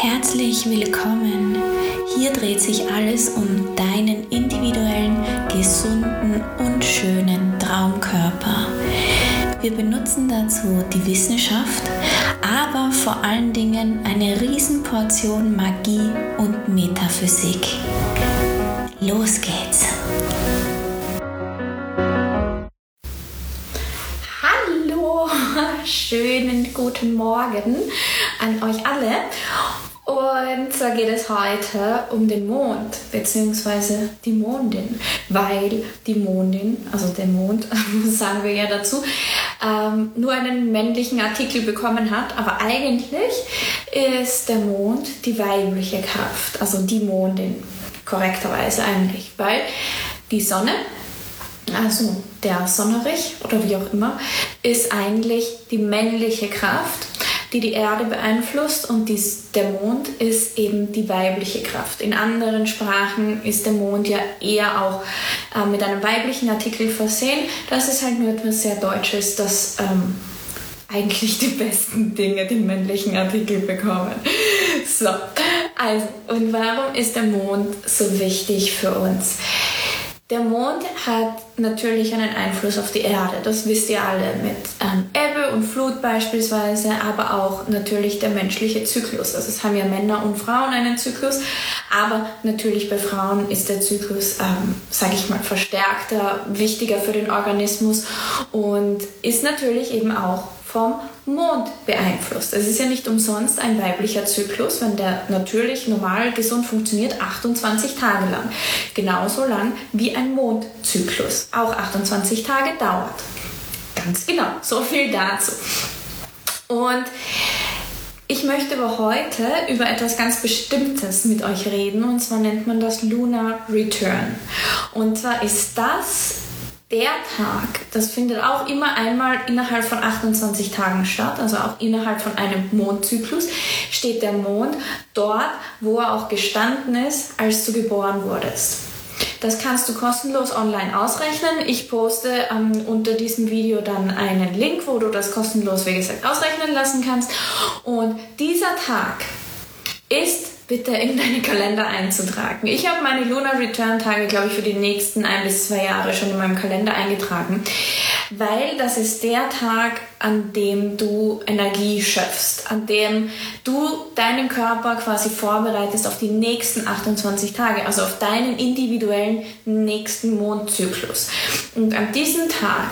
Herzlich willkommen. Hier dreht sich alles um deinen individuellen, gesunden und schönen Traumkörper. Wir benutzen dazu die Wissenschaft, aber vor allen Dingen eine Riesenportion Magie und Metaphysik. Los geht's! Hallo, schönen guten Morgen an euch alle. Und zwar geht es heute um den Mond bzw. die Mondin, weil die Mondin, also der Mond, sagen wir ja dazu, ähm, nur einen männlichen Artikel bekommen hat, aber eigentlich ist der Mond die weibliche Kraft, also die Mondin, korrekterweise eigentlich, weil die Sonne also der Sonnerich oder wie auch immer, ist eigentlich die männliche Kraft die die Erde beeinflusst und dies, der Mond ist eben die weibliche Kraft. In anderen Sprachen ist der Mond ja eher auch äh, mit einem weiblichen Artikel versehen. Das ist halt nur etwas sehr Deutsches, dass ähm, eigentlich die besten Dinge den männlichen Artikel bekommen. So, also, und warum ist der Mond so wichtig für uns? Der Mond hat natürlich einen Einfluss auf die Erde, das wisst ihr alle mit ähm, und Flut beispielsweise, aber auch natürlich der menschliche Zyklus. Also es haben ja Männer und Frauen einen Zyklus, aber natürlich bei Frauen ist der Zyklus, ähm, sage ich mal, verstärkter, wichtiger für den Organismus und ist natürlich eben auch vom Mond beeinflusst. Es ist ja nicht umsonst ein weiblicher Zyklus, wenn der natürlich normal gesund funktioniert, 28 Tage lang. Genauso lang wie ein Mondzyklus, auch 28 Tage dauert. Ganz genau, so viel dazu. Und ich möchte aber heute über etwas ganz Bestimmtes mit euch reden und zwar nennt man das Lunar Return. Und zwar ist das der Tag, das findet auch immer einmal innerhalb von 28 Tagen statt, also auch innerhalb von einem Mondzyklus, steht der Mond dort, wo er auch gestanden ist, als du geboren wurdest. Das kannst du kostenlos online ausrechnen. Ich poste ähm, unter diesem Video dann einen Link, wo du das kostenlos, wie gesagt, ausrechnen lassen kannst. Und dieser Tag ist bitte in deine Kalender einzutragen. Ich habe meine Lunar Return Tage, glaube ich, für die nächsten ein bis zwei Jahre schon in meinem Kalender eingetragen, weil das ist der Tag, an dem du Energie schöpfst, an dem du deinen Körper quasi vorbereitest auf die nächsten 28 Tage, also auf deinen individuellen nächsten Mondzyklus. Und an diesem Tag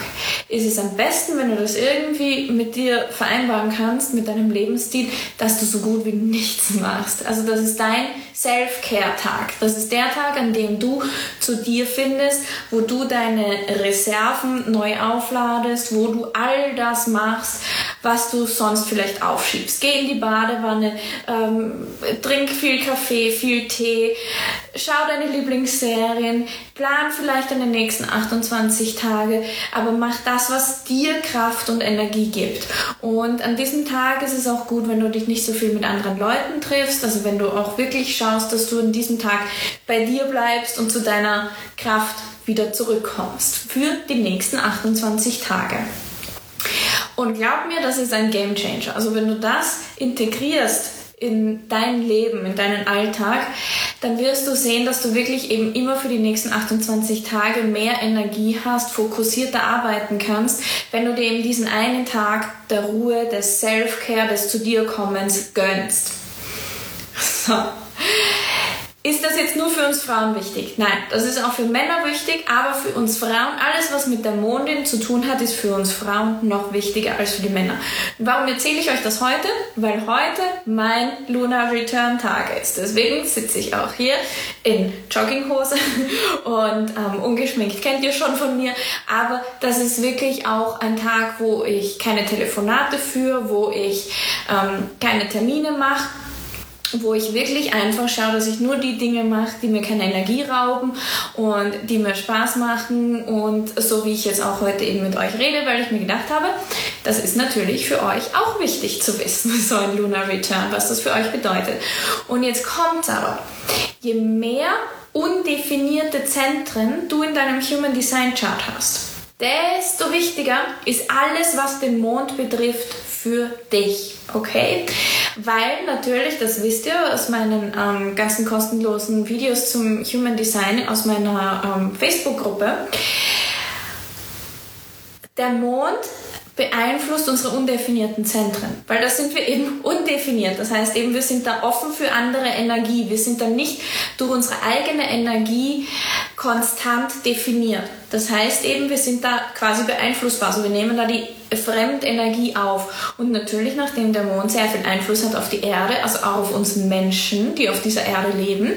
ist es am besten, wenn du das irgendwie mit dir vereinbaren kannst, mit deinem Lebensstil, dass du so gut wie nichts machst. Also das ist dein Self-Care-Tag. Das ist der Tag, an dem du zu dir findest, wo du deine Reserven neu aufladest, wo du all das machst, was du sonst vielleicht aufschiebst. Geh in die Badewanne, ähm, trink viel Kaffee, viel Tee, schau deine Lieblingsserien, plan vielleicht deine nächsten 28 Tage, aber mach das, was dir Kraft und Energie gibt. Und an diesem Tag ist es auch gut, wenn du dich nicht so viel mit anderen Leuten triffst, also wenn du auch wirklich schaust, dass du an diesem Tag bei dir bleibst und zu deiner Kraft wieder zurückkommst für die nächsten 28 Tage. Und glaub mir, das ist ein Game Changer. Also wenn du das integrierst in dein Leben, in deinen Alltag, dann wirst du sehen, dass du wirklich eben immer für die nächsten 28 Tage mehr Energie hast, fokussierter arbeiten kannst, wenn du dir eben diesen einen Tag der Ruhe, des Self-Care, des zu dir kommens gönnst. So. Ist das jetzt nur für uns Frauen wichtig? Nein, das ist auch für Männer wichtig, aber für uns Frauen, alles was mit der Mondin zu tun hat, ist für uns Frauen noch wichtiger als für die Männer. Warum erzähle ich euch das heute? Weil heute mein Lunar Return Tag ist. Deswegen sitze ich auch hier in Jogginghose und ähm, ungeschminkt. Kennt ihr schon von mir. Aber das ist wirklich auch ein Tag, wo ich keine Telefonate führe, wo ich ähm, keine Termine mache wo ich wirklich einfach schaue, dass ich nur die Dinge mache, die mir keine Energie rauben und die mir Spaß machen und so wie ich jetzt auch heute eben mit euch rede, weil ich mir gedacht habe, das ist natürlich für euch auch wichtig zu wissen, so ein Lunar Return, was das für euch bedeutet. Und jetzt kommt aber, je mehr undefinierte Zentren du in deinem Human Design Chart hast, desto wichtiger ist alles, was den Mond betrifft, für dich. Okay? Weil natürlich, das wisst ihr aus meinen ähm, ganzen kostenlosen Videos zum Human Design aus meiner ähm, Facebook-Gruppe, der Mond beeinflusst unsere undefinierten Zentren, weil da sind wir eben undefiniert. Das heißt eben, wir sind da offen für andere Energie. Wir sind da nicht durch unsere eigene Energie konstant definiert. Das heißt eben, wir sind da quasi beeinflussbar. Also wir nehmen da die Fremdenergie auf. Und natürlich, nachdem der Mond sehr viel Einfluss hat auf die Erde, also auch auf uns Menschen, die auf dieser Erde leben,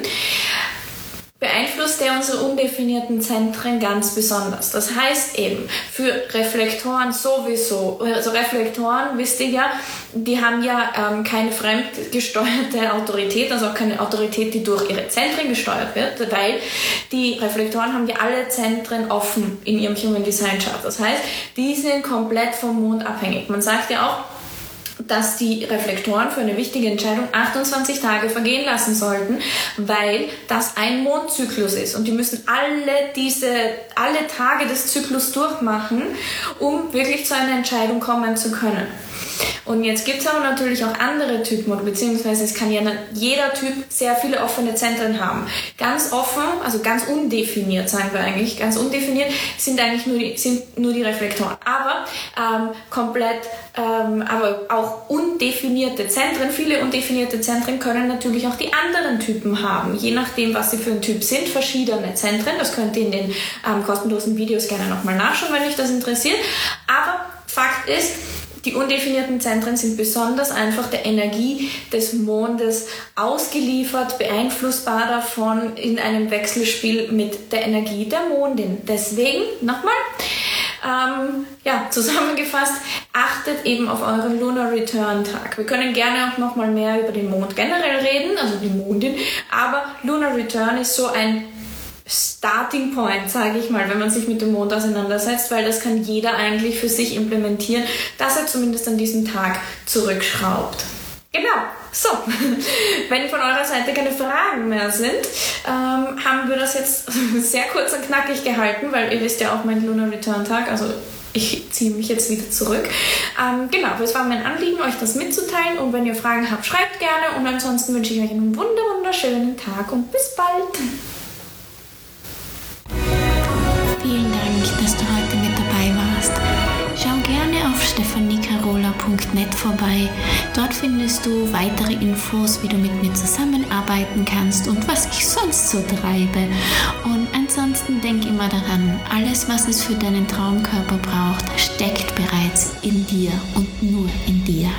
beeinflusst er unsere undefinierten Zentren ganz besonders. Das heißt eben, für Reflektoren sowieso, also Reflektoren, wisst ihr ja, die haben ja ähm, keine fremdgesteuerte Autorität, also auch keine Autorität, die durch ihre Zentren gesteuert wird, weil die Reflektoren haben ja alle Zentren offen in ihrem Human Design Chart. Das heißt, die sind komplett vom Mond abhängig. Man sagt ja auch, dass die Reflektoren für eine wichtige Entscheidung 28 Tage vergehen lassen sollten, weil das ein Mondzyklus ist und die müssen alle diese alle Tage des Zyklus durchmachen, um wirklich zu einer Entscheidung kommen zu können. Und jetzt gibt es aber natürlich auch andere Typen, beziehungsweise es kann ja jeder Typ sehr viele offene Zentren haben. Ganz offen, also ganz undefiniert, sagen wir eigentlich, ganz undefiniert sind eigentlich nur die, sind nur die Reflektoren. Aber ähm, komplett, ähm, aber auch undefinierte Zentren, viele undefinierte Zentren können natürlich auch die anderen Typen haben, je nachdem, was sie für ein Typ sind, verschiedene Zentren. Das könnt ihr in den ähm, kostenlosen Videos gerne nochmal nachschauen, wenn euch das interessiert. Aber Fakt ist, die undefinierten Zentren sind besonders einfach der Energie des Mondes ausgeliefert, beeinflussbar davon in einem Wechselspiel mit der Energie der Mondin. Deswegen nochmal, ähm, ja, zusammengefasst, achtet eben auf euren Lunar Return Tag. Wir können gerne auch nochmal mehr über den Mond generell reden, also die Mondin, aber Lunar Return ist so ein Starting Point, sage ich mal, wenn man sich mit dem Mond auseinandersetzt, weil das kann jeder eigentlich für sich implementieren, dass er zumindest an diesem Tag zurückschraubt. Genau, so, wenn von eurer Seite keine Fragen mehr sind, ähm, haben wir das jetzt sehr kurz und knackig gehalten, weil ihr wisst ja auch mein Lunar Return Tag, also ich ziehe mich jetzt wieder zurück. Ähm, genau, es war mein Anliegen, euch das mitzuteilen und wenn ihr Fragen habt, schreibt gerne und ansonsten wünsche ich euch einen wunderschönen Tag und bis bald. stefaniekarola.net vorbei. Dort findest du weitere Infos, wie du mit mir zusammenarbeiten kannst und was ich sonst so treibe. Und ansonsten denk immer daran, alles, was es für deinen Traumkörper braucht, steckt bereits in dir und nur in dir.